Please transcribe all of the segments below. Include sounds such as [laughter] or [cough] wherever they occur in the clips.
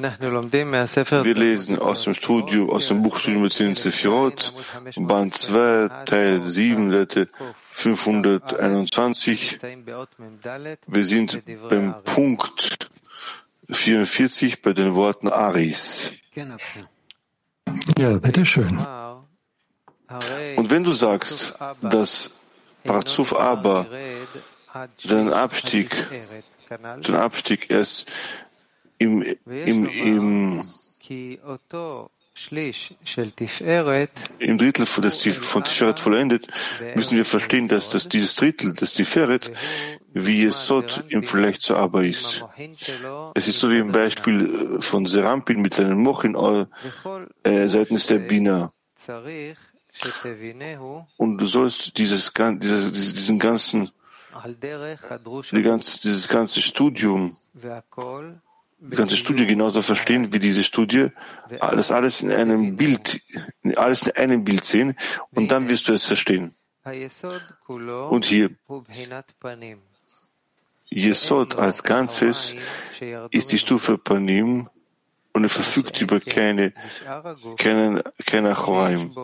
Wir lesen aus dem Studio, aus dem Buchstudium Beziehung Sefirot, Band 2, Teil 7, Letter 521. Wir sind beim Punkt 44 bei den Worten Aris. Ja, bitteschön. Und wenn du sagst, dass Parzuf aber den Abstieg, den Abstieg erst im, im, im, im Drittel von, des, von Tiferet vollendet, müssen wir verstehen, dass, dass dieses Drittel des Tiferet wie es Sot im Vergleich zur Abba ist. Es ist so wie im Beispiel von Serampin mit seinen Mochin äh, seitens der Bina. Und du sollst dieses, dieses, diesen ganzen, die ganze, dieses ganze Studium die ganze Studie genauso verstehen wie diese Studie, das alles in einem Bild, alles in einem Bild sehen und dann wirst du es verstehen. Und hier, Yesod als Ganzes ist die Stufe Panim und er verfügt über keine, keine, keine Achoraim,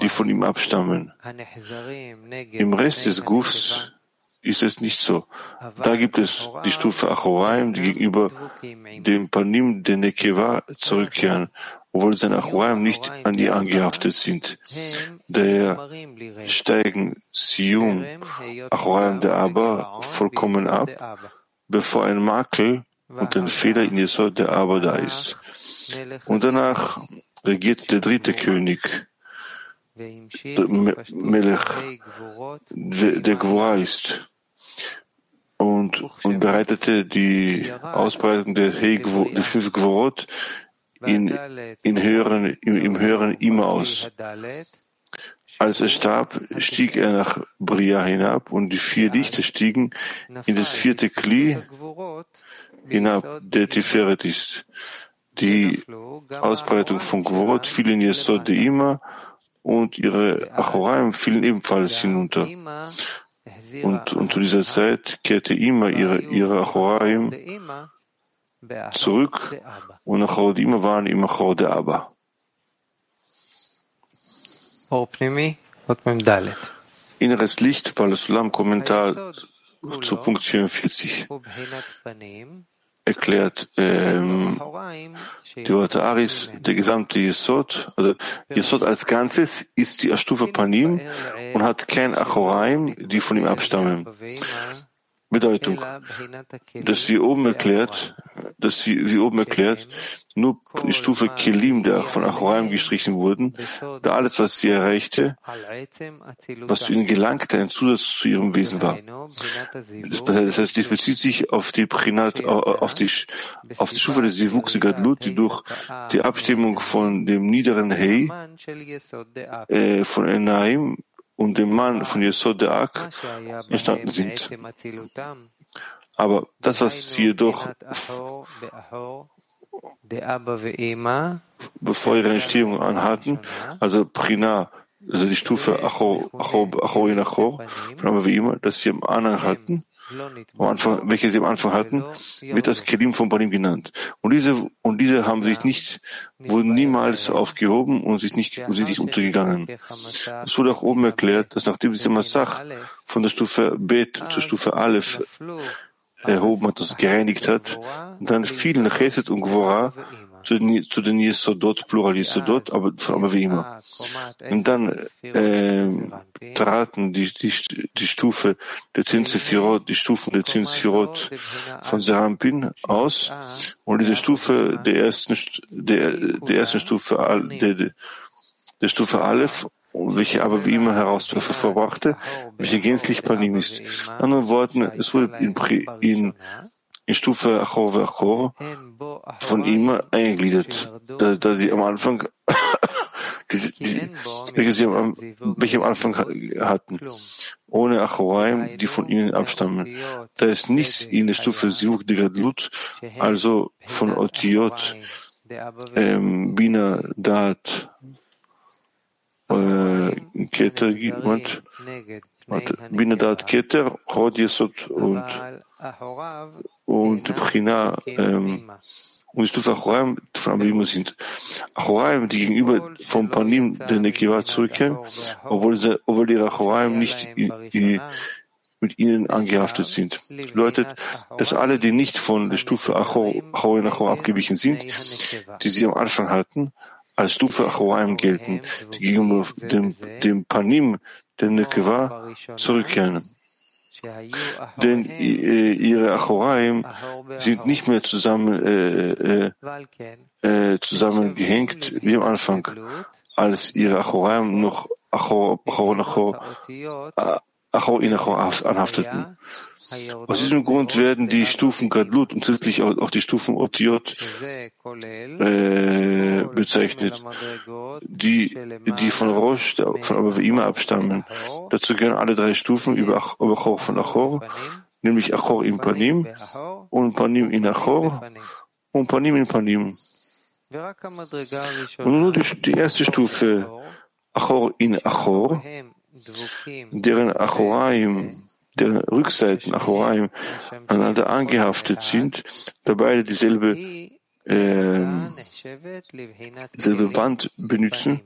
die von ihm abstammen. Im Rest des Gufs ist es nicht so. Da gibt es die Stufe Achoraim, die gegenüber dem Panim der Nekeva zurückkehren, obwohl seine Achoraim nicht an ihr angehaftet sind. Daher steigen Sium, Achoraim der Aber, vollkommen ab, bevor ein Makel und ein Fehler in Jesod der Aber da ist. Und danach regiert der dritte König, der Melech, der Gwora ist und, und bereitete die Ausbreitung der, der fünf Gvorot in, in höheren, im, im höheren immer aus. Als er starb, stieg er nach Bria hinab und die vier Lichter stiegen in das vierte Kli hinab, der Tiferet ist. Die Ausbreitung von Gvorot fiel in Yesod de Ima und ihre Achoraim fielen ebenfalls hinunter. Und, und zu dieser Zeit kehrte immer ihre, ihre Achoraim zurück und Achor immer waren immer Achor der Abba. Inneres Licht, Balasulam, Kommentar zu Punkt 44 erklärt ähm, die Worte Aris, der gesamte Yesod, also Yesod als Ganzes ist die Astufa Panim und hat kein Achoraim, die von ihm abstammen. Bedeutung, dass wie oben erklärt, dass wie, wie oben erklärt, nur die Stufe Kelim, der von Achoraim gestrichen wurden, da alles, was sie erreichte, was zu ihnen gelangte, ein Zusatz zu ihrem Wesen war. Das heißt, dies bezieht sich auf die Prinat, auf die, auf die Stufe des Sivuk Gadlut, die durch die Abstimmung von dem niederen Hei, äh, von Enaim, und dem Mann von Yesod Ak entstanden sind. Aber das, was sie jedoch bevor ihre Entstehung anhatten, also Prina, also die Stufe Achor, Achor, Achor in Achor, von aber wie immer, dass sie am Anhang hatten, am Anfang, welche sie am Anfang hatten, wird das Kelim von Banim genannt. Und diese, und diese haben sich nicht, wurden niemals aufgehoben und sich nicht, und sind nicht untergegangen. Es wurde auch oben erklärt, dass nachdem sich der Massach von der Stufe Bet zur Stufe Aleph erhoben hat, das gereinigt hat, dann fielen Chesed und Gvora zu den, Yesodot, Plural Yesodot, aber, aber wie immer. Und dann äh, traten die, die, die Stufe der Zinsefirot, die Stufen der Zinsefirot von Serampin aus und diese Stufe der ersten, der, der ersten Stufe, der, der Stufe Aleph welche aber wie immer heraus hervorbrachte, welche gänzlich Panim ist. In anderen Worten, es wurde in, in in Stufe Achor Achor von ihm eingegliedert, da, da sie am Anfang diese, [coughs] die, welche sie am, welche am Anfang hatten, ohne Achoraim, die von ihnen abstammen. Da ist nichts in der Stufe Sivuk de also von Otiot, ähm, Bina, Dat, äh, Keter, und, Bina, Dat, Keter, Rod, Yesod und und Prina ähm, und die Stufe Achoraim von Abima sind. Achoraim, die gegenüber vom Panim der Nekiva zurückkehren, obwohl, sie, obwohl ihre Achoraim nicht in, in, mit ihnen angehaftet sind. Bedeutet, dass alle, die nicht von der Stufe Achor, Achor in Achor abgewichen sind, die sie am Anfang hatten, als Stufe Achoraim gelten, die gegenüber dem, dem Panim der Nekeva zurückkehren. Denn äh, ihre Achoraim sind nicht mehr zusammen, äh, äh, äh, zusammengehängt wie am Anfang, als ihre Achoraim noch Achor, Achor, Achor, Achor in Achor anhafteten. Aus diesem Grund werden die Stufen Gadlut und zusätzlich auch die Stufen Otiot äh, bezeichnet, die, die von Rosh, von Abavima abstammen. Dazu gehören alle drei Stufen über Achor von Achor, nämlich Achor in Panim und Panim in Achor und Panim in Panim. Und nur die, die erste Stufe, Achor in Achor, deren Achoraim deren Rückseiten, Achoraim, aneinander angehaftet sind, dabei dieselbe, äh, dieselbe Band benutzen,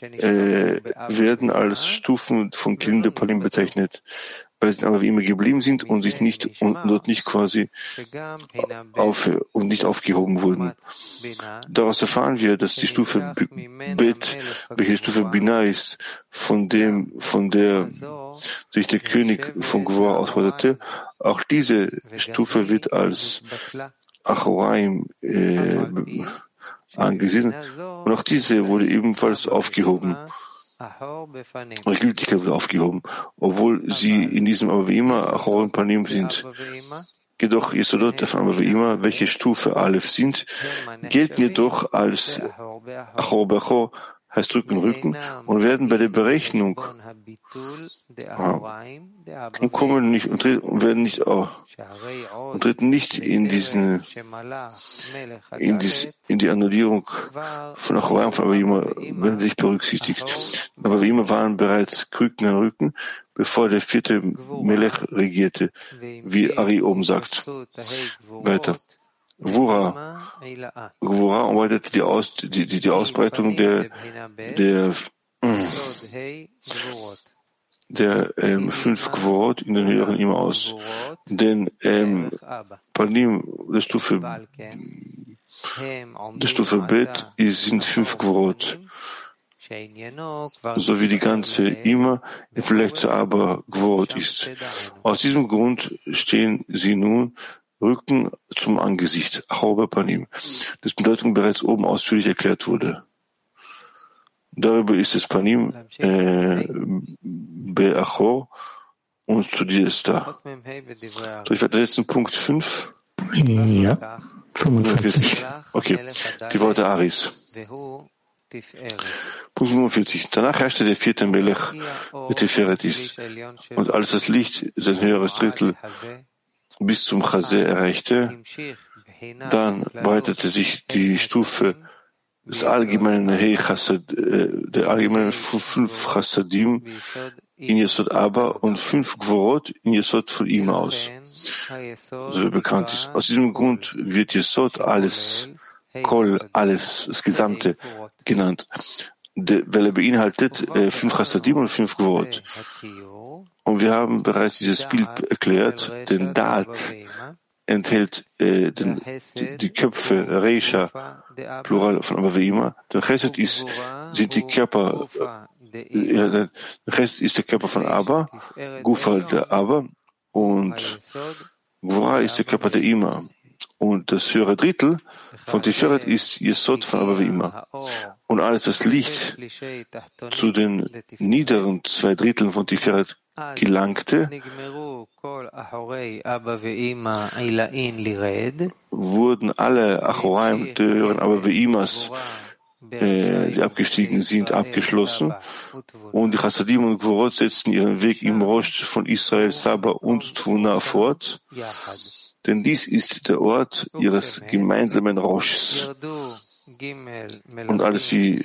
äh, werden als Stufen von Kinderpalim bezeichnet weil sie aber wie immer geblieben sind und sich nicht und dort nicht quasi auf und nicht aufgehoben wurden. Daraus erfahren wir, dass die Stufe Bet, welche Stufe Bina ist, von dem, von der sich der König von Gwar ausforderte, auch diese Stufe wird als Achoraim äh, angesehen und auch diese wurde ebenfalls aufgehoben. Ihre Gültigkeit wird aufgehoben, obwohl sie in diesem aber wie immer Achor und Panim sind. Jedoch Yesodot aber wie immer, welche Stufe Aleph sind, gelten jedoch als Achor Bechor heißt Rücken, Rücken und werden bei der Berechnung und kommen nicht und, werden nicht auch und treten nicht in diesen in, dies, in die Annullierung von Achoraim von Avima werden sich berücksichtigt. Aber wie immer waren bereits Krücken an Rücken, bevor der vierte Melech regierte, wie Ari oben sagt. Weiter. Gvura. Gvura arbeitet die, Aus, die, die, die Ausbreitung der, der, der ähm, fünf Gvorot in den höheren immer aus. Denn ähm, Panim der Stufe der Stufe Bet sind fünf Gvorot. So wie die ganze immer zu Aber Gvorot ist. Aus diesem Grund stehen sie nun Rücken zum Angesicht, Panim, das Bedeutung bereits oben ausführlich erklärt wurde. Darüber ist es Panim äh, Beachor und studiert es da. So, ich werde letzten Punkt 5. Ja, 45. Okay, die Worte Aris. Punkt 45. Danach herrschte der vierte Melech, der Tiferet ist. Und als das Licht sein höheres Drittel bis zum Chase erreichte, dann breitete sich die Stufe des allgemeinen Hey Chasad, äh, der allgemeinen fünf Chassadim in Yesod Abba und fünf Gvorot in Yesod von ihm aus. So wie bekannt ist. Aus diesem Grund wird Yesod alles, Kol, alles, das Gesamte genannt, weil er beinhaltet äh, fünf Chassadim und fünf Gvorot. Und wir haben bereits dieses Bild erklärt, denn Daat enthält äh, den, die, die, Köpfe, Reisha, Plural von Abaveima. Der Chesed ist, sind die Körper, äh, der Chesed ist der Körper von Abba, Gufa der Abba und Gvora ist der Körper der Ima. Und das höhere Drittel von Tiferet ist Yesod von Abaveima. Und alles das Licht zu den niederen zwei Dritteln von Tiferet gelangte, wurden alle Achoraim der höheren Abaveimas, äh, die abgestiegen sind, abgeschlossen. Und die Chassadim und Gvorot setzten ihren Weg im Rosh von Israel, Saba und Tuna fort, denn dies ist der Ort ihres gemeinsamen Roshs. Und als sie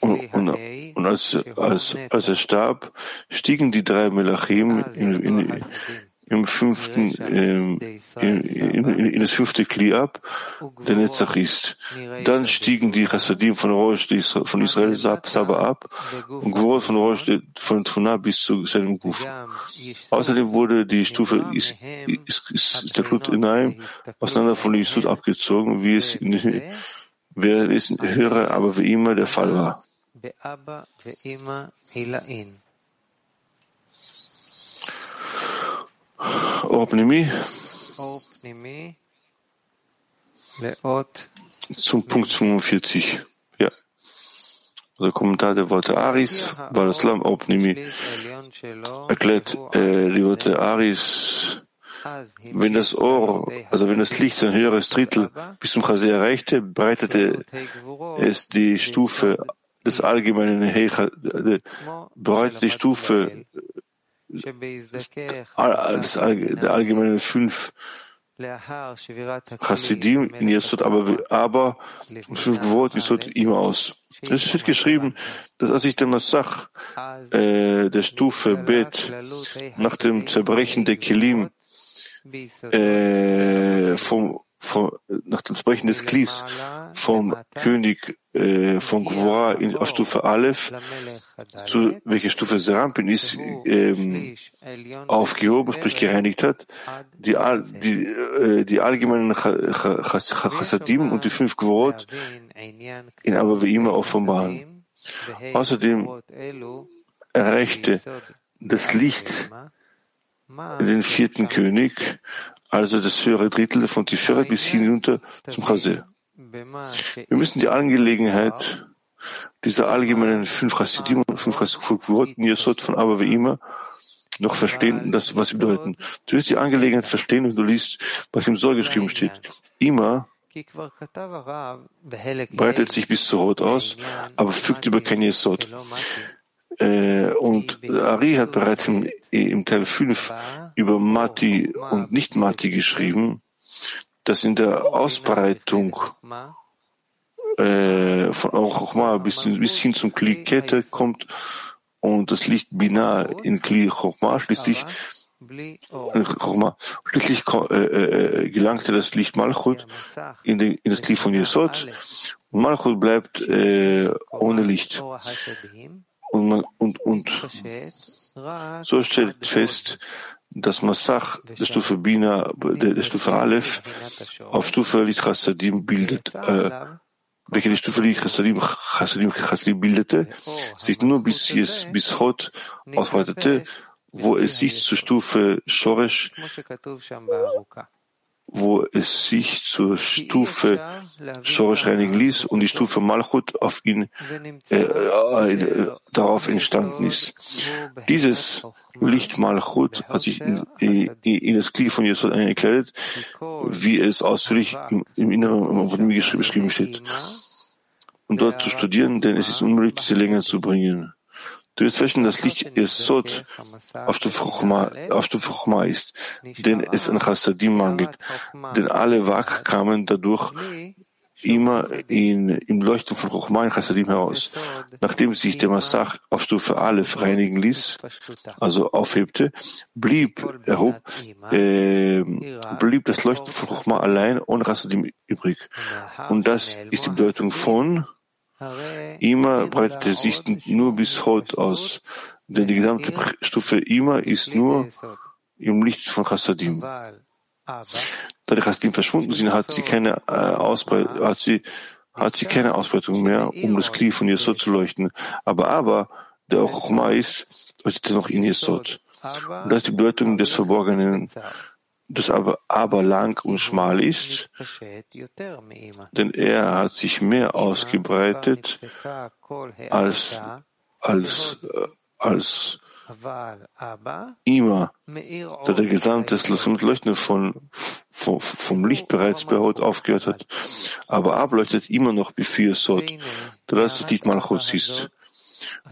und, und, als, als, als er starb, stiegen die drei Melachim in, in, im fünften, ähm, in, in, in, das fünfte Kli ab, der Netzach ist. Dann stiegen die Chassadim von Rosh von Israel Saba ab. und Gvorot von Rosh von Tfuna bis zu seinem Guf. Außerdem wurde die Stufe ist, ist, ist der Klut Inaim auseinander von Yisud abgezogen, wie es in, wäre es höher, aber wie immer der Fall war. Or Pnimi. Zum Punkt 45. Ja. Der Kommentar der Worte Aris, Balaslam Opnimi, erklärt äh, die Worte Aris, wenn das Ohr, also wenn das Licht sein höheres Drittel bis zum Chase erreichte, breitete es die Stufe des allgemeinen Hecha, breitete die Stufe der allgemeinen fünf Chassidim in Yesod, aber, aber fünf Wort Yesod immer aus. Es wird geschrieben, dass als ich den Massach äh, der Stufe Bet nach dem Zerbrechen der Kelim äh, vom von, nach dem Sprechen des Klis vom König äh, von Gwora auf Stufe Aleph, zu welcher Stufe Serampin ist, ähm, aufgehoben, sprich gereinigt hat, die, die, äh, die allgemeinen Chassadim und die fünf Gworot in aber wie immer offenbaren. Außerdem erreichte das Licht den vierten König, also das höhere Drittel von Tiferet bis hinunter zum Chasel. Wir müssen die Angelegenheit dieser allgemeinen fünf Chassidim und fünf Chassidim Yesod von Aber wie immer noch verstehen, das, was sie bedeuten. Du wirst die Angelegenheit verstehen, wenn du liest, was im Soll geschrieben steht. Immer breitet sich bis zu Rot aus, aber fügt über kein Yesod. Äh, und Ari hat bereits im, im Teil 5 über Mati und Nicht-Mati geschrieben, dass in der Ausbreitung äh, von Chochma bis, bis hin zum Kli Kette kommt und das Licht Bina in Kli Chochma schließlich Chochma. Schließlich äh, äh, gelangte das Licht Malchut in, den, in das Kli von Yesod und Malchut bleibt äh, ohne Licht. Und, man, und, und so stellt fest, dass Massach der Stufe Bina, der, Stufe Aleph, auf Stufe Lit Chassadim bildet, äh, welche die Stufe Lit Chassadim, Chassadim, bildete, sich nur bis, jetzt, bis Hot ausweitete, wo es sich zur Stufe Shoresh wo es sich zur Stufe Shorish reinigen ließ und die Stufe Malchut auf ihn äh, äh, darauf entstanden ist. Dieses Licht Malchut hat sich in, in das Glied von Jesus eingekleidet, wie es ausführlich im, im Inneren von ihm geschrieben steht. Und dort zu studieren, denn es ist unmöglich, diese Länge zu bringen. Du wirst feststellen, dass Licht Esod auf der Fruchma ist, denn es an Chassadim mangelt. Denn alle Wak kamen dadurch immer in, im Leuchten von Chochma in Chassadim heraus. Nachdem sich der Massach auf Stufe Aleph reinigen ließ, also aufhebte, blieb, erhob, äh, blieb das Leuchten von Chochma allein ohne Chassadim übrig. Und das ist die Bedeutung von Ima breitete sich nur bis Hot aus, denn die gesamte Stufe Ima ist nur im Licht von Chassadim. Da die Chassadim verschwunden sind, hat sie keine, äh, Ausbreitung, hat sie, hat sie keine Ausbreitung mehr, um das Kli von Yesod zu leuchten. Aber aber, der auch Chokma ist, leuchtet noch in Yesod. Und das ist die Bedeutung des Verborgenen das aber, aber lang und schmal ist, denn er hat sich mehr ausgebreitet als, als, als immer, da der gesamte Leuchten von, vom, vom Licht bereits bei Haut aufgehört hat. Aber ableuchtet immer noch befür Sod, da das Licht Malchus ist.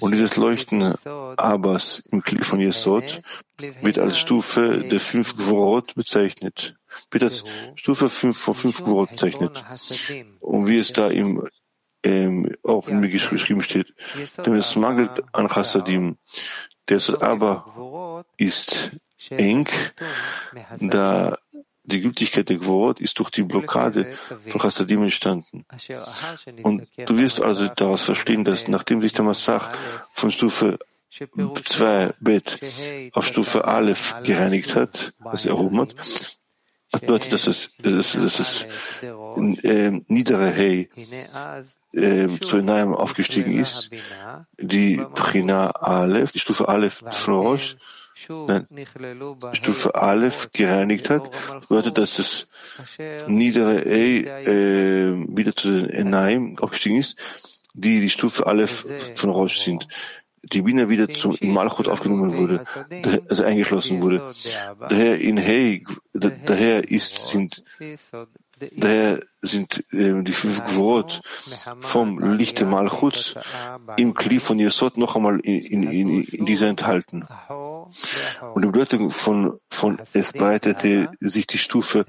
Und dieses Leuchten Abbas im Klick von Yesod wird als Stufe der fünf Gvorot bezeichnet, wird als Stufe fünf von fünf Gvorot bezeichnet. Und wie es da im ähm, auch in mir geschrieben steht, denn es mangelt an Chassadim. Der aber ist eng, da die Gültigkeit der Gewort ist durch die Blockade von Chassadim entstanden. Und du wirst also daraus verstehen, dass nachdem sich der Massach von Stufe 2 Bet auf Stufe Aleph gereinigt hat, was er erhoben hat, das bedeutet, dass es, dass, dass es äh, niedere Hey äh, zu Enaim aufgestiegen ist, die Prina Aleph, die Stufe Aleph von Rosh, Stufe Aleph gereinigt hat, bedeutet, dass das niedere E äh, wieder zu den Enaim aufgestiegen ist, die die Stufe Aleph von Rosh sind. Die Bina wieder zum Malchut aufgenommen wurde, also eingeschlossen wurde. Daher in Hey, daher ist, sind Daher sind äh, die fünf Gvorot vom Lichte Malchut im Kli von Yesod noch einmal in, in, in dieser enthalten. Und die Bedeutung von, von es breitete sich die Stufe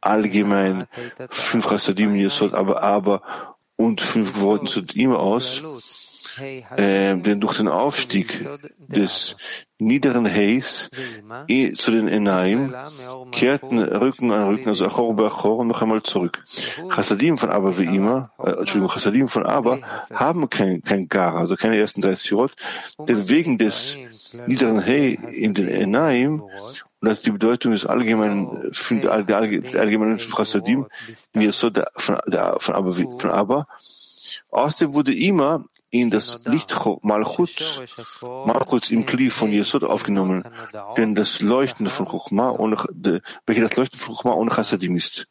allgemein fünf Rasadim Yesod, aber aber und fünf Gvoroten zu ihm aus. Äh, denn durch den Aufstieg des niederen Heis zu den Enaim kehrten Rücken an Rücken, also Achor bei Achor, noch einmal zurück. Chassadim von Abba wie immer, äh, Entschuldigung, Chassadim von Abba haben kein, kein Gar, also keine ersten drei Sirot, denn wegen des niederen Hei in den Enaim, und das ist die Bedeutung des allgemeinen, der allgemeinen Chassadim, wie es so der, von, der, von Abba, von Abba, Außerdem wurde immer in das Licht Malchut, Malchut im Kli von Yesod aufgenommen, denn das Leuchten von Chochma, ohne, welche das Leuchten von Chochma ohne Chassadim ist.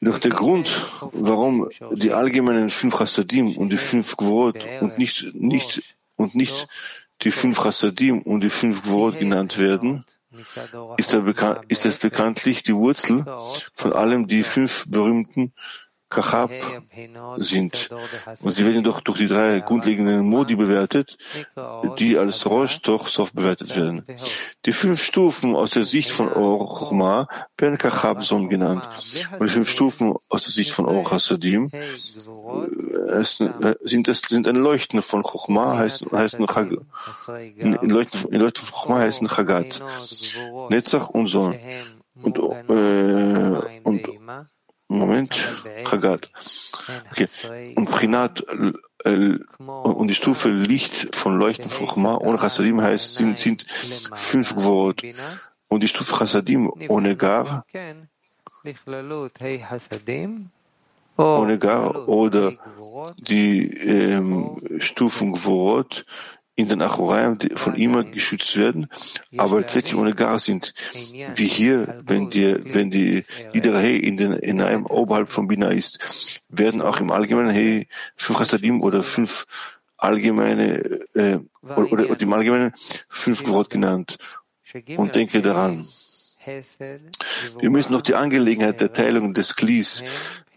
Jedoch der Grund, warum die allgemeinen fünf Chassadim und die fünf Gvorot und nicht, nicht, und nicht die fünf Chassadim und die fünf Gvorot genannt werden, ist, ist es bekanntlich die Wurzel von allem die fünf berühmten Kachab sind. Und sie werden doch durch die drei grundlegenden Modi bewertet, die als Rosh doch Sof bewertet werden. Die fünf Stufen aus der Sicht von Or werden Kachab-Son genannt. Und die fünf Stufen aus der Sicht von Or Hasadim äh, sind, sind ein Leuchten von Chochma, heißen, heißen Chag, in Leuchten, in Leuchten von Chochma heißen Chagat, Netzach und Son. Und, äh, und Moment, Chagat. Okay. Und Prinat äh, und die Stufe Licht von Leuchten Fruchma ohne Chassadim heißt, sind, sind fünf Gewort. Und die Stufe Chassadim ohne Gar, ohne Gar oder die ähm, Stufen Gvorot in den Achoraim von immer geschützt werden, aber tatsächlich ohne Gar sind. Wie hier, wenn die, wenn die niedere He in den, in einem oberhalb von Bina ist, werden auch im allgemeinen He fünf Chastadim oder fünf allgemeine, äh, oder, oder, oder im allgemeinen fünf Gewort genannt. Und denke daran. Wir müssen noch die Angelegenheit der Teilung des Klis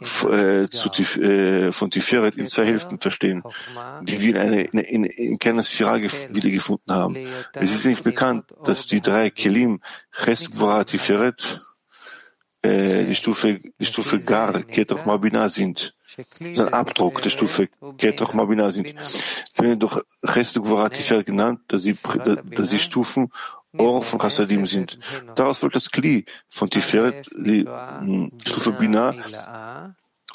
äh, äh, von Tiferet in zwei Hälften verstehen, die wir in, eine, in, in, keiner Sphira wiedergefunden haben. Es ist nicht bekannt, dass die drei Kelim, Ches, Gvora, Tiferet, äh, die Stufe, die Stufe Gar, Ketoch, Mabina sind. Sein Abdruck der Stufe Ketoch, Mabina sind. Sie werden durch Ches, Gvora, Tiferet genannt, dass sie, dass sie Stufen Ohr von Chassadim sind. Daraus wird das Kli von Tiferet, die hm, Stufe Bina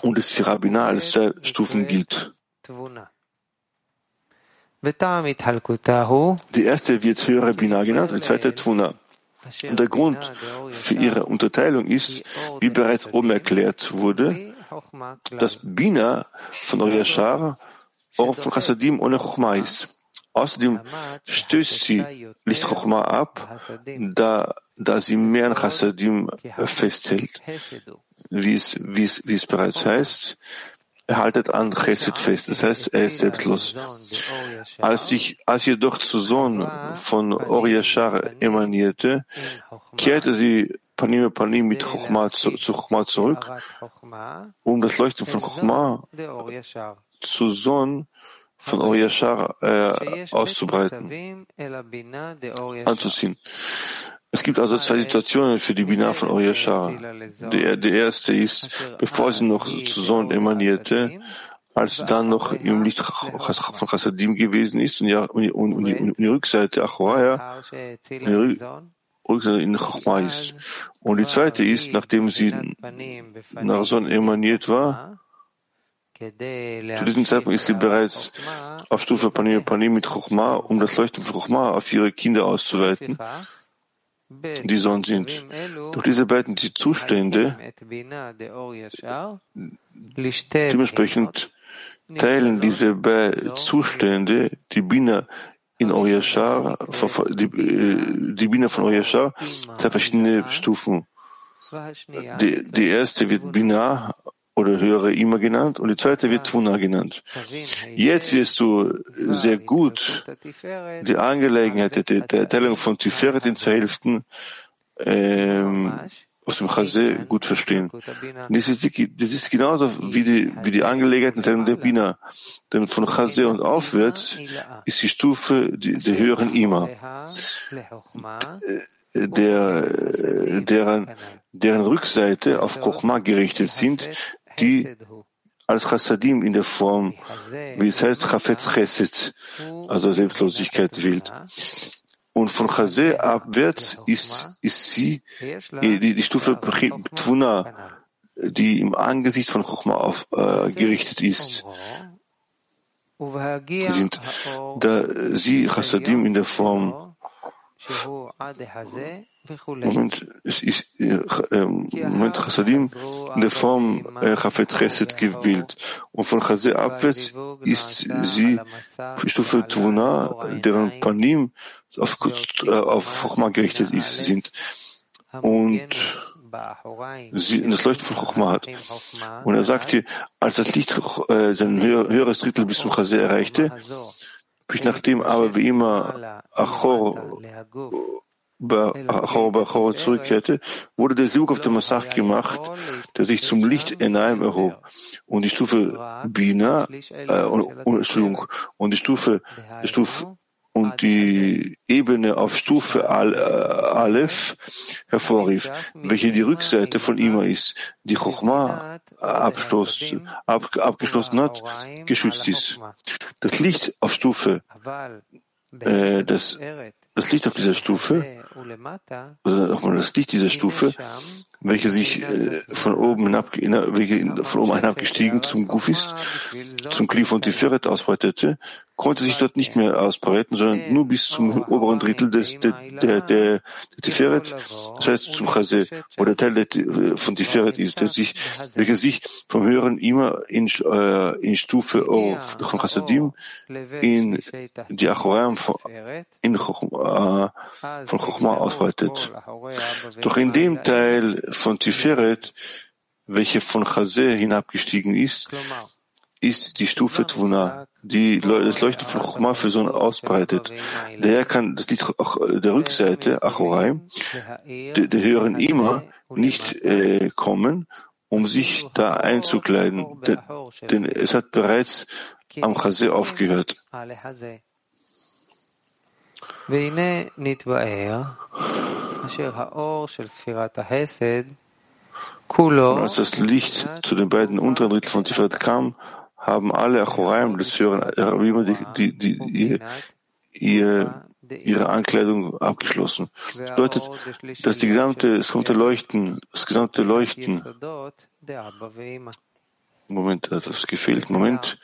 und das Sphira Bina als zwei Stufen gilt. Die erste wird höhere Bina genannt, die zweite Tvuna. Und der Grund für ihre Unterteilung ist, wie bereits oben erklärt wurde, dass Bina von Oriashar Or von Chassadim ohne Chochma ist. Außerdem stößt sie Licht Chochma ab, da, da sie mehr an Chassadim festhält. Wie es, wie es, wie es bereits heißt, er haltet an Chesed fest, das heißt, er ist selbstlos. Als, ich, als jedoch zu Sohn von Or Yashar emanierte, kehrte sie Panim Panim mit Chochma zu, zu Chochma zurück, um das Leuchten von Chochma zu Sohn von Oriashar äh, auszubreiten, anzuziehen. Es gibt also zwei Situationen für die Bina von Oriashar. Der, der erste ist, bevor sie noch zu Sohn emanierte, als dann noch im Licht von Chassadim gewesen ist und, ja, und, und, und, die, und die Rückseite Achoraya, Rückseite in Chachma ist. Und die zweite ist, nachdem sie nach Son emaniert war, zu diesem Zeitpunkt ist sie bereits auf Stufe Panim Panim mit Chochma, um das Leuchten von Chochma auf ihre Kinder auszuweiten, die Sohn sind. Doch diese beiden die Zustände, dementsprechend teilen diese Zustände die Bina in Oriashar, die, äh, die Bina von Oriashar, zwei verschiedene Stufen. Die, die erste wird Bina oder höhere Ima genannt und die zweite wird Tvuna genannt. Jetzt wirst du sehr gut die Angelegenheit der, der Teilung von Tiferet in zwei Hälften ähm, aus dem Chase gut verstehen. Das ist, das ist genauso wie die, wie die Angelegenheit der Bina. Denn von Chase und aufwärts ist die Stufe der höheren Ima der, deren, deren Rückseite auf Chochma gerichtet sind, die als Chassadim in der Form, wie es heißt, Chafetz Chesed, also Selbstlosigkeit wählt. Und von Chazé abwärts ist, ist sie die, die Stufe Tvuna, die im Angesicht von Chochma auf, äh, gerichtet ist. Sind, da sie Chassadim in der Form Moment, es ist äh, Moment Chassadim in der Form äh, Chafetz Chesed gewählt. Und von Chazé abwärts ist sie Stufe Tvuna, deren Panim auf, äh, auf Chochma gerichtet ist, sind. Und sie, das Leuchten von Chochma hat. Und er sagte, als das Licht äh, sein höheres Drittel bis zum Chazé erreichte, nachdem aber wie immer Achor Achor Achor zurückkehrte, wurde der Sug auf dem Massach gemacht, der sich zum Licht Enaim erhob. Und die Stufe Bina, äh, und, und, und die Stufe, Stufe und die Ebene auf Stufe äh, Aleph hervorrief, welche die Rückseite von Ima ist, die Chochma abstoßt, ab, abgeschlossen hat, geschützt ist. Das Licht auf Stufe, äh, das, das Licht auf dieser Stufe, nochmal das Licht dieser Stufe, welche sich äh, von oben hinab, welche von oben hinabgestiegen zum Guf ist, zum Klif und Tiferet ausbreitete, konnte sich dort nicht mehr ausbreiten, sondern nur bis zum oberen Drittel des, der, der, der, Tiferet, das heißt zum Chase, wo der Teil der, von Tiferet ist, der sich, welcher sich vom höheren immer in, äh, in Stufe oh, von Chassadim in die Achoraim von, in, äh, von Chochma ausbreitet. Doch in dem Teil von Tiferet, welche von Chase hinabgestiegen ist, ist die Stufe Tvuna, die das Leuchten von Chokma für Sohn ausbreitet. Daher kann das Licht der Rückseite, Achoraim, der, der höheren Ima, nicht äh, kommen, um sich da einzukleiden, denn, es hat bereits am Chase aufgehört. Als das Licht zu den beiden unteren Dritteln von Tiferet kam, haben alle Achoraim des höheren Rabbim die, die, die, ihr, ihre Ankleidung abgeschlossen. Das bedeutet, dass die gesamte, das gesamte Leuchten, das gesamte Leuchten, Moment, hat das gefehlt, Moment.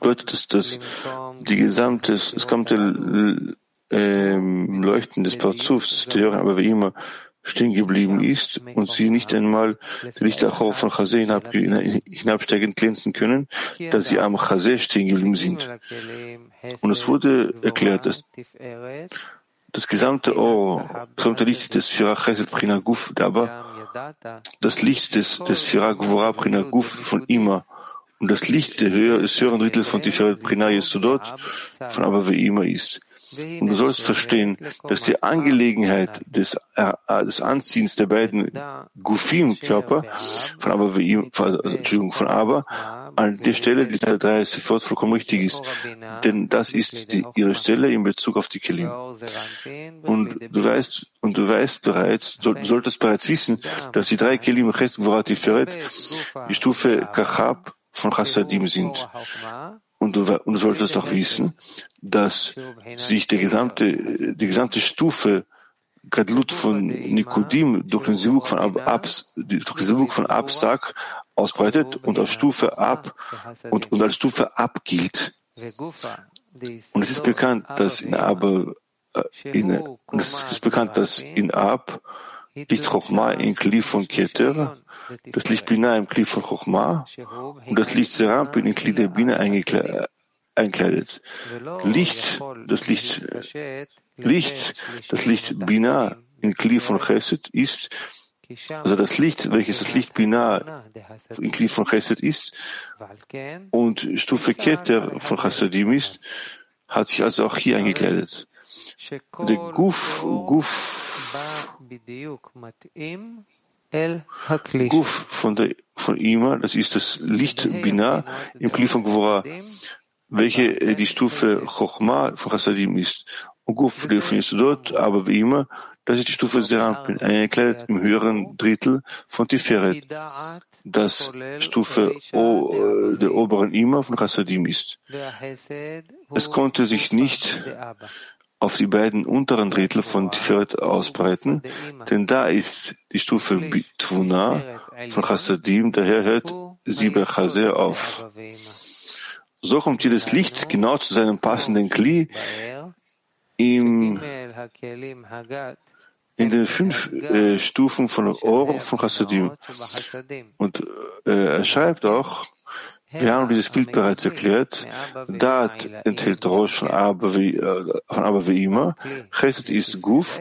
Bedeutet, dass das, die gesamte, das gesamte ähm, Leuchten des Parzufs, der aber wie immer, stehen geblieben ist und sie nicht einmal die Lichter von Chazé hinab, hinabsteigend glänzen können, da sie am Chazé stehen geblieben sind. Und es wurde erklärt, dass das gesamte Ohr, das gesamte Licht des Firach Chesed Prina Guf, aber das Licht des, des Firach Gvora Prina Guf von Ima und das Licht des höheren Drittels von Tiferet Prina Yesodot von Aber wie immer ist. Und du sollst verstehen, dass die Angelegenheit des, äh, des Anziehens der beiden Gufim-Körper von Aber, also, Entschuldigung, von Aber, an der Stelle dieser drei sofort vollkommen richtig ist. Denn das ist die, ihre Stelle in Bezug auf die Kelim. Und du weißt, und du weißt bereits, soll, solltest bereits wissen, dass die drei Kelim Ches Gvorat Tiferet die Stufe Kachab von Chassadim sind. Und du, und du solltest auch wissen, dass sich der gesamte, die gesamte Stufe Gadlut von Nikodim durch den Sivuk von Ab, Abs, durch den Sivuk von Absak ausbreitet und als Stufe ab und, und als Stufe ab gilt. Und es ist bekannt, dass in Ab, äh, in, und es ist bekannt, dass in Ab Licht Chochma in Kli von Keter, das Licht Bina im Kli von Chochma und das Licht Serampin in Kli der Bina einkleidet. Licht, das Licht, Licht, das Licht Bina in Kli von Chesed ist, also das Licht, welches das Licht Bina in Kli von Chesed ist und Stufe Keter von Chasadim ist, hat sich also auch hier eingekleidet. Der Guf, Guf, Guf von der, von Ima, das ist das Licht Bina im Kli von Gvora, welche äh, die Stufe Chochma von Chassadim ist. Und Guf definierst du dort, aber wie immer, das ist die Stufe Serampin, eingekleidet im höheren Drittel von Tiferet, das Stufe o, äh, der oberen Ima von Chassadim ist. Es konnte sich nicht auf die beiden unteren Drittel von Tiferet ausbreiten, denn da ist die Stufe Tvuna von Chassadim, daher hört sie bei Chaser auf. So kommt jedes Licht genau zu seinem passenden Kli im, in den fünf äh, Stufen von Or von Chassadim. Und äh, er schreibt auch, wir haben dieses Bild bereits erklärt. Dat enthält Rosh von Aber wie, äh, von Aber wie immer. Chesed ist Guf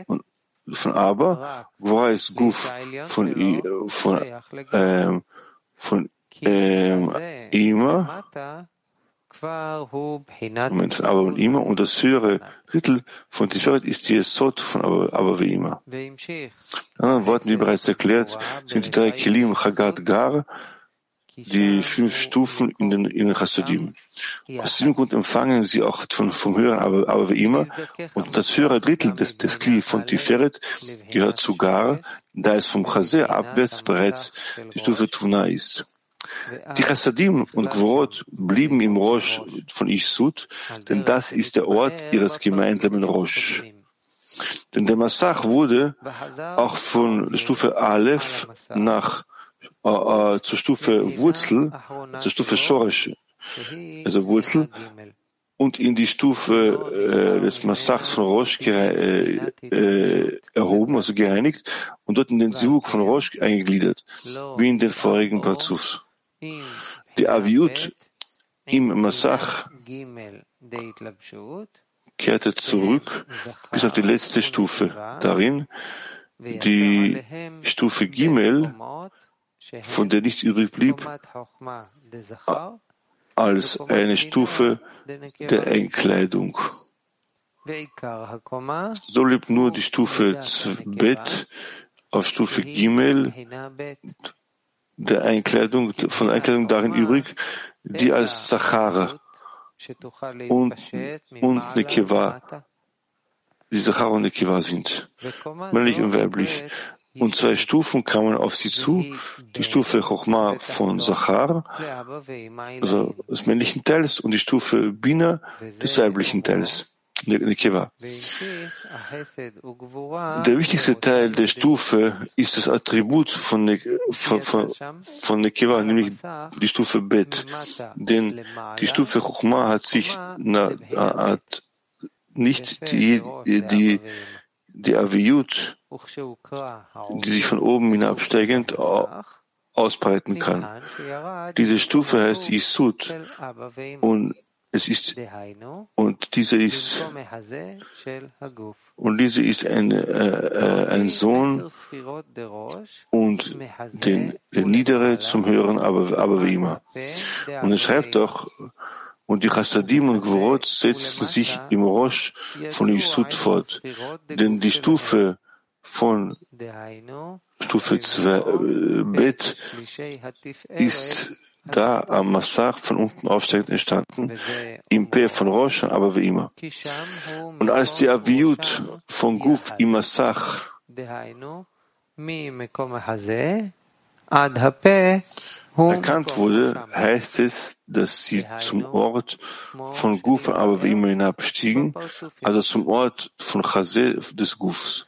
von Aber. Gvora ist Guf von, von, ähm, von ähm, Ima. Moment, aber und immer und das höhere Drittel von Tiferet ist die Sot von aber, aber wie immer. In anderen Worten, wie bereits erklärt, sind die drei Kelim Chagat Gar, die fünf Stufen in den, in den Chassidim. Aus diesem Grund empfangen sie auch von, vom höheren aber, aber wie immer. Und das höhere Drittel des, des Kli von Tiferet gehört zu Gar, da es vom Chaser abwärts bereits die Stufe Tuna ist. Die Chassadim und Gvorot blieben im Rosh von Ishsut, denn das ist der Ort ihres gemeinsamen Rosh. Denn der Massach wurde auch von Stufe Aleph nach äh, äh, zur Stufe Wurzel, zur Stufe Shoresh, also Wurzel, und in die Stufe äh, des Massachs von Rosh äh, äh, erhoben, also gereinigt, und dort in den Zivuk von Rosh eingegliedert, wie in den vorigen Parzufs. Die Aviut im Massach kehrte zurück bis auf die letzte Stufe. Darin die Stufe Gimel, von der nicht übrig blieb, als eine Stufe der Einkleidung. So blieb nur die Stufe Bet auf Stufe Gimel der Einkleidung, von Einkleidung darin übrig, die als Sachara und, und Nekiva, die Sachara und Nekiva sind, männlich und weiblich. Und zwei Stufen kamen auf sie zu, die Stufe Chochma von Sachar, also des männlichen Teils, und die Stufe Bina des weiblichen Teils. Nekeva. Der wichtigste Teil der Stufe ist das Attribut von, ne, von, von, von Nekeva, nämlich die Stufe Bet. Denn die Stufe Chokma hat sich na, hat nicht die, die, die Aviyut, die sich von oben hinabsteigend ausbreiten kann. Diese Stufe heißt Isud und es ist, und diese ist, und diese ist ein, äh, äh ein Sohn und den, der Niedere zum Hören, aber, aber wie immer. Und er schreibt doch, Und die Chassadim und Gvorot setzten sich im Rosh von Yisud fort. Denn die Stufe von Stufe 2 äh, Bet ist da am Massach von unten aufsteigend entstanden, im P von Rosh, aber wie immer. Und als die Aviut von Guf im Massach erkannt wurde, heißt es, dass sie zum Ort von Guf aber wie immer hinabstiegen, also zum Ort von Chazé des Gufs.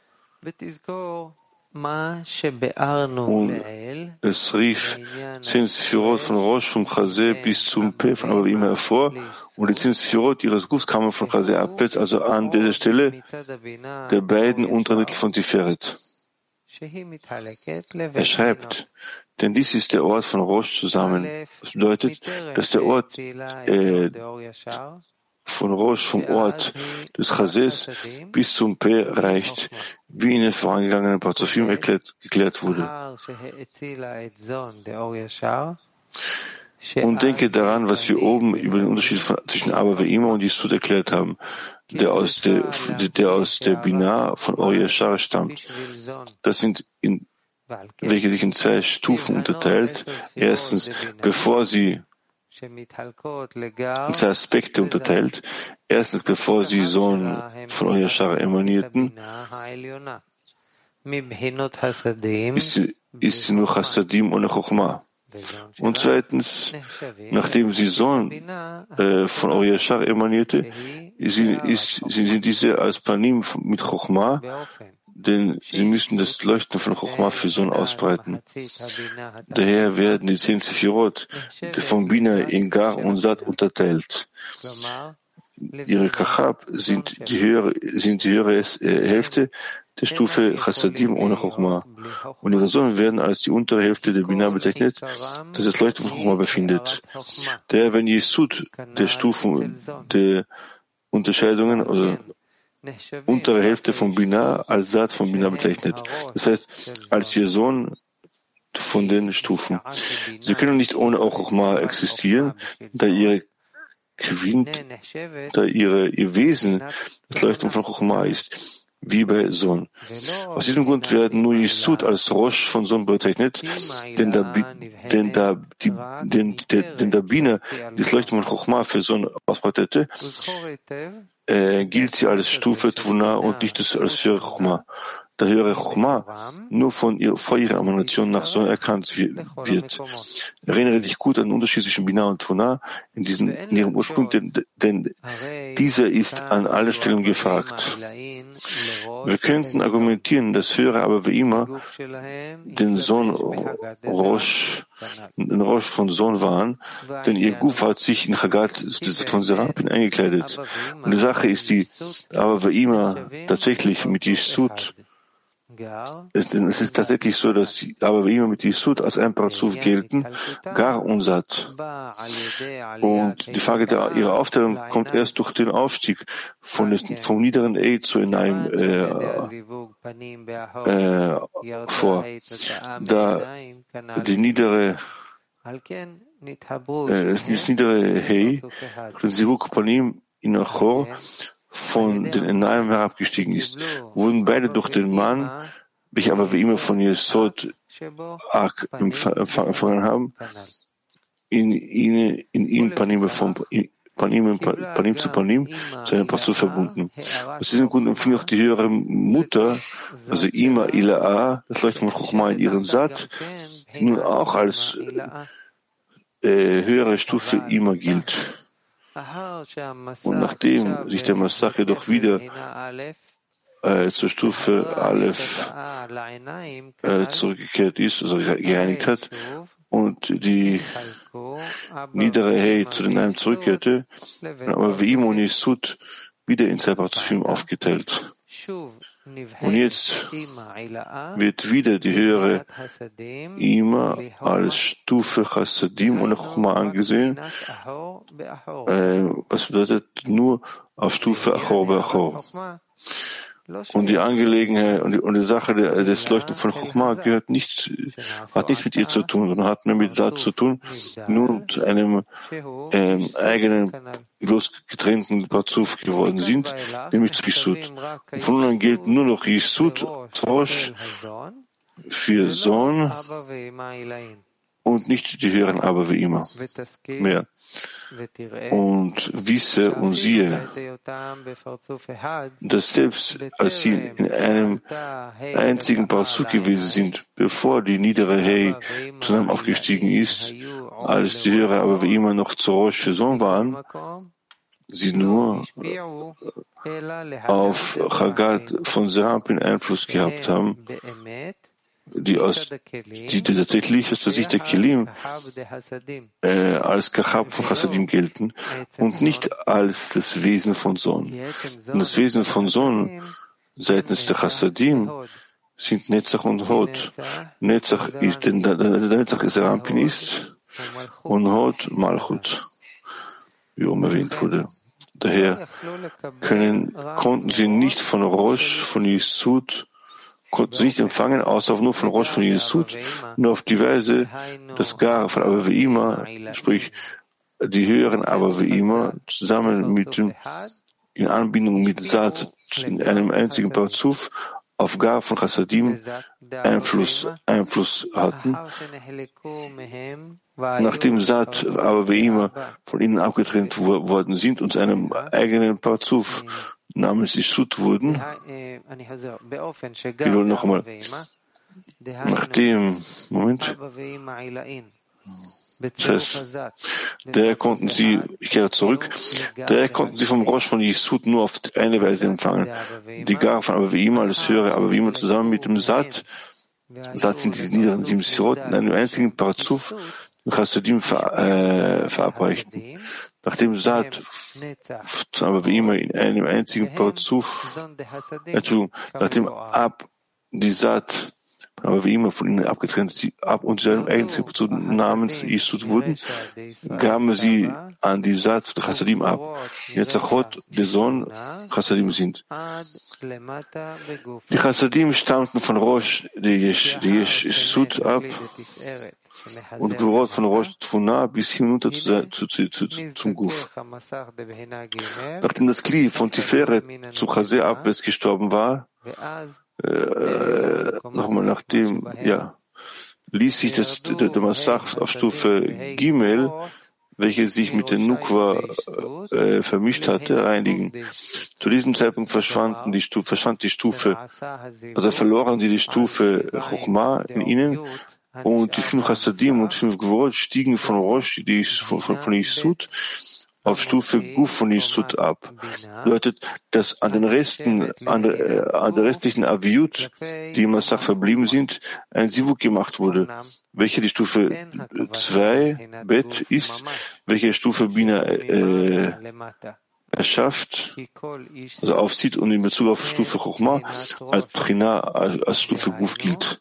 Und es rief zehn Sphirot von Rosh vom Chazé bis zum P von aber wie immer hervor, und die zehn Sphirot ihres Gufs kamen von Chazé abwärts, also an dieser Stelle der beiden unteren Mittel von Tiferet. Er schreibt, denn dies ist der Ort von Rosh zusammen. Das bedeutet, dass der Ort äh, von Rosh, vom Ort des Chazes bis zum P reicht, wie in den vorangegangenen Parzofim erklärt, geklärt wurde. Und denke daran, was wir oben über den Unterschied zwischen Aber Ve'ima und Yisud erklärt haben, der aus der, der aus der Binah von Or Yashar stammt. Das sind in welche sich in zwei Stufen unterteilt. Erstens, bevor sie in zwei Aspekte unterteilt. Erstens, bevor sie Sohn von Oyashara emanierten, ist sie, ist sie nur Chassadim ohne Chochma. Und zweitens, nachdem sie Sohn äh, von Oyashar emanierte, sind, ist, sind diese als Panim mit Chochma denn sie müssen das Leuchten von Chochma für Sohn ausbreiten. Daher werden die zehn Sephirot von Bina in Gar und Sat unterteilt. Ihre Kachab sind die höhere, sind die höhere äh, Hälfte der Stufe Chassadim ohne Chochma. Und ihre Sohn werden als die untere Hälfte der Bina bezeichnet, das das Leuchten von Chochma befindet. Daher, wenn Jesud der Stufen der Unterscheidungen, also untere Hälfte von Bina als Satz von Bina bezeichnet. Das heißt, als ihr Sohn von den Stufen. Sie können nicht ohne Chochma existieren, da ihre Quint, da ihre, ihr Wesen das Leuchten von Chochma ist, wie bei Sohn. Aus diesem Grund werden nur Yisud als Rosh von Sohn bezeichnet, denn da, denn da, die, denn, der, denn der Bina das Leuchten von Chochma für Sohn ausbreitete, äh, gilt sie als Stufe Tvuna und nicht als Chuma. Da höhere Chuma nur von ihr, vor ihrer Emanation nach Sonne erkannt wird. Erinnere dich gut an den Unterschied zwischen Bina und Tvuna in, diesem, in ihrem Ursprung, denn, denn dieser ist an allen Stellen gefragt. Wir könnten argumentieren, dass höhere aber wie immer den Sohn Rosh, den Rosh von Sohn waren, denn ihr Guf hat sich in Chagat von Serapin eingekleidet. Und die Sache ist die, aber wie immer tatsächlich mit Yisud denn es ist tatsächlich so, dass sie aber wie immer mit Yisud als ein Parzuf gelten, Gar und Sat. Und die Frage der, ihrer Aufteilung kommt erst durch den Aufstieg von des, vom niederen A zu einem äh, äh, vor. Da die niedere äh, das niedere Hey, den Sivuk Panim in Achor, von den Enayim herabgestiegen ist, wurden beide durch den Mann, welcher aber wie immer von Yesod Ak empfangen haben, in ihnen, in ihm Panim von Panim, Panim zu Panim zu einem Pastor verbunden. Aus diesem Grund empfing auch die höhere Mutter, also Ima Ila'a, das Leuchten von Chochma in ihren Sat, die nun auch als äh, höhere Stufe Ima gilt. Und nachdem sich der Massach jedoch wieder äh, zur Stufe Aleph äh, zurückgekehrt ist, also gereinigt hat, und die niedere Hey zu den Heim zurückkehrte, aber wie und Yisud wieder in Separatfilm aufgeteilt. Und jetzt wird wieder die höhere Ima als Stufe Chassadim und Chuma angesehen, äh, was bedeutet nur auf Stufe Achor Achor. Und die Angelegenheit und die, und die Sache des Leuchten von Chochma gehört nicht, hat nichts mit ihr zu tun, sondern hat nur mit Satz zu tun, nur mit einem ähm, eigenen, losgetrennten Parzuf geworden sind, nämlich zu Yisud. von nun an gilt nur noch Yisud, Trosch, für Sohn und nicht die höheren aber wie immer. Mehr. Und wisse und siehe, dass selbst als sie in einem einzigen Parsuk gewesen sind, bevor die niedere Hey zusammen aufgestiegen ist, als die höhere aber wie immer noch zur Rosh Sohn waren, sie nur auf Chagat von Serapin Einfluss gehabt haben, die, aus, die tatsächlich aus der Sicht der Kilim äh, als Kachab von Chassadim gelten und nicht als das Wesen von Sohn. Und das Wesen von Sohn seitens der Chassadim sind Netzach und Hod. Netzach ist, denn der, der Netzach ist Rampin ist und Hod Malchut, wie oben erwähnt wurde. Daher können, konnten sie nicht von Rosh, von Yisud, konnten sie nicht empfangen, außer nur von Rosh von Yesud, nur auf die Weise, dass Gar von Abaveima, sprich die höheren Abaveima, zusammen mit dem, in Anbindung mit Saat in einem einzigen Parzuf auf Gar von Chassadim Einfluss, Einfluss hatten, nachdem Saat aber wie immer von ihnen abgetrennt worden sind und zu einem eigenen Parzuf namens Isut wurden. Ich will noch einmal. Nachdem, Moment. Das heißt, der konnten sie, ich kehre zurück, der konnten sie vom Rosh von Yisud nur auf eine Weise empfangen. Die Gar von aber wie immer, alles höre, aber wie immer zusammen mit dem Sat, Sat sind diese niederen sieben Sirot in einem einzigen Parazuf, Chassidim ver, äh, verabreichten. Nachdem Saat, aber wie immer in einem einzigen Parzuf, Entschuldigung, nachdem ab die Saat, aber wie immer von ihnen abgetrennt, sie ab und seinem einzigen Parzuf namens Isud wurden, gaben sie an die Saat der Chassadim ab. Jetzt Achot, der Sohn Chassadim sind. Die Chassadim stammten von Rosh, der Yeshud ab, und Gvorot von Rosh Tfuna bis hinunter zu, zu, zu, zu, zum Guf. Nachdem das Kli von Tiferet zu Chazé abwärts gestorben war, äh, nochmal nachdem, ja, ließ sich das, der, der Massach auf Stufe Gimel, welche sich mit der Nukwa äh, vermischt hatte, reinigen. Zu diesem Zeitpunkt verschwanden die Stufe, verschwand die Stufe, also verloren sie die Stufe Chochma in ihnen und die fünf Chassadim und fünf Gvorot stiegen von Rosh, die von, von, von Isud, auf Stufe Guf von Isud ab. Bedeutet, dass an den Resten, an äh, an der restlichen Aviut, die im Massach verblieben sind, ein Sivuk gemacht wurde, welche die Stufe 2 Bet ist, welche Stufe Bina äh, erschafft, also aufzieht und in Bezug auf Stufe Chochma als Prina, als, als Stufe Guf gilt.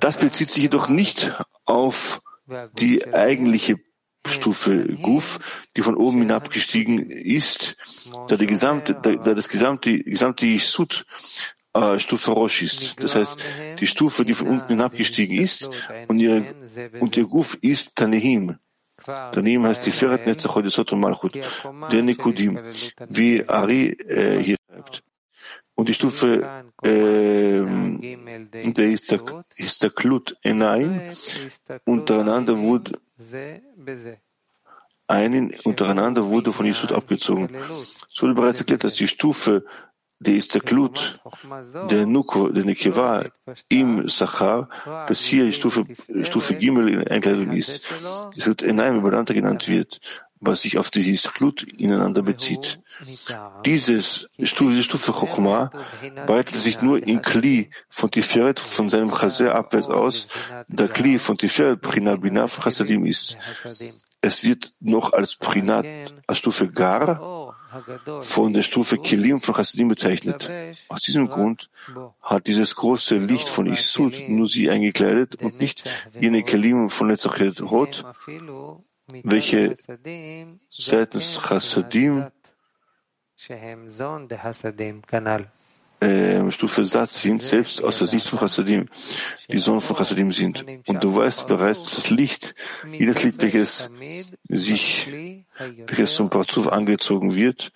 Das bezieht sich jedoch nicht auf die eigentliche Stufe Guf, die von oben hinabgestiegen ist, da, die gesamte, da, da das gesamte, gesamte Sud äh, Stufe Rosh ist. Das heißt, die Stufe, die von unten hinabgestiegen ist und ihr, und ihr Guf ist Tanehim. Tanehim heißt die Feret Netzach Hodesot und Malchut, der Nikudim, wie Ari äh, hier schreibt. Und die Stufe äh, der Istaklut Enaim untereinander wurde einen untereinander wurde von Jesud abgezogen. Es wurde bereits erklärt, dass die Stufe der Istaklut, der Nuko, der Nekeva im Sachar, das hier die Stufe, Stufe Gimel in Einkleidung ist, Istaklut Enaim übereinander genannt wird was sich auf dieses Glut ineinander bezieht. Dieses, diese Stufe Chochma breitet sich nur in Kli von Tiferet von seinem Chaser abwärts aus, da Kli von Tiferet Prina Bina von Chassadim ist. Es wird noch als Prinat, als Stufe Gar von der Stufe Kilim von Chassadim bezeichnet. Aus diesem Grund hat dieses große Licht von Isud nur sie eingekleidet und nicht jene Kilim von Nezachet Rot, welche seitens Chassadim äh, Stufe Sat sind, selbst aus der Sicht von Chassadim, die Sohn von Chassadim sind. Und du weißt bereits, dass das Licht, jedes Licht, welches sich, welches zum Parzuf angezogen wird,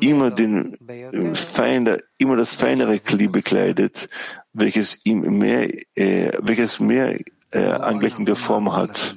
immer den äh, feiner, immer das feinere Kli bekleidet, welches ihm mehr, äh, welches mehr äh, angleichende Form hat.